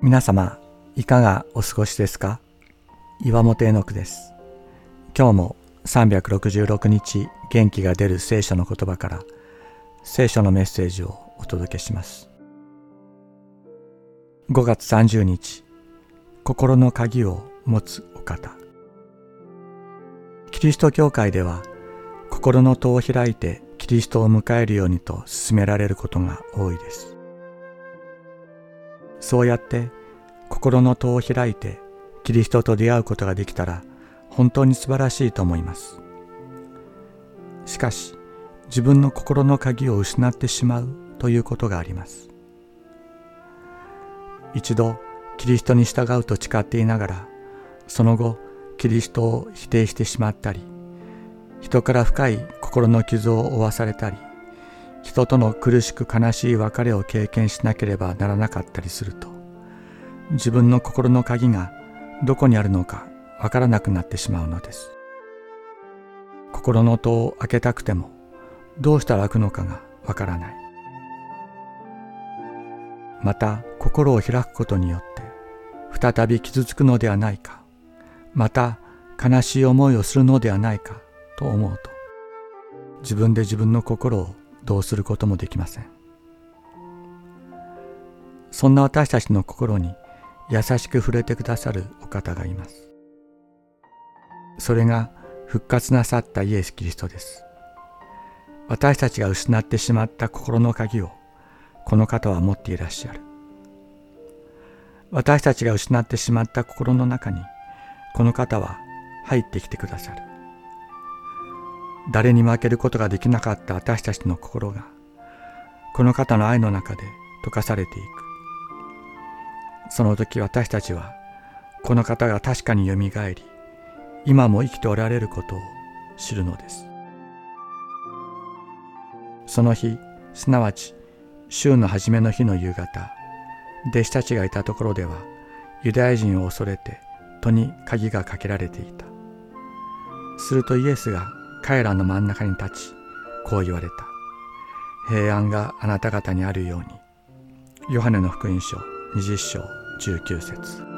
皆様いかがお過ごしですか？岩本絵の句です。今日も366日元気が出る聖書の言葉から聖書のメッセージをお届けします。5月30日心の鍵を持つお方。キリスト教会では心の戸を開いてキリストを迎えるようにと勧められることが多いです。そうやって心の戸を開いてキリストと出会うことができたら本当に素晴らしいと思います。しかし自分の心の鍵を失ってしまうということがあります。一度キリストに従うと誓っていながらその後キリストを否定してしまったり人から深い心の傷を負わされたり人との苦しく悲しい別れを経験しなければならなかったりすると自分の心の鍵がどこにあるのかわからなくなってしまうのです。心の戸を開けたくてもどうしたら開くのかがわからない。また心を開くことによって再び傷つくのではないかまた悲しい思いをするのではないかと思うと自分で自分の心をどうすることもできません。そんな私たちの心に優しく触れてくださるお方がいます。それが復活なさったイエス・キリストです。私たちが失ってしまった心の鍵をこの方は持っていらっしゃる。私たちが失ってしまった心の中にこの方は入ってきてくださる。誰に負けることができなかった私たちの心がこの方の愛の中で溶かされていく。その時私たちはこの方が確かによみがえり今も生きておられることを知るのです。その日すなわち週の初めの日の夕方弟子たちがいたところではユダヤ人を恐れて戸に鍵がかけられていた。するとイエスが彼らの真ん中に立ちこう言われた。平安があなた方にあるように。ヨハネの福音書20章19節。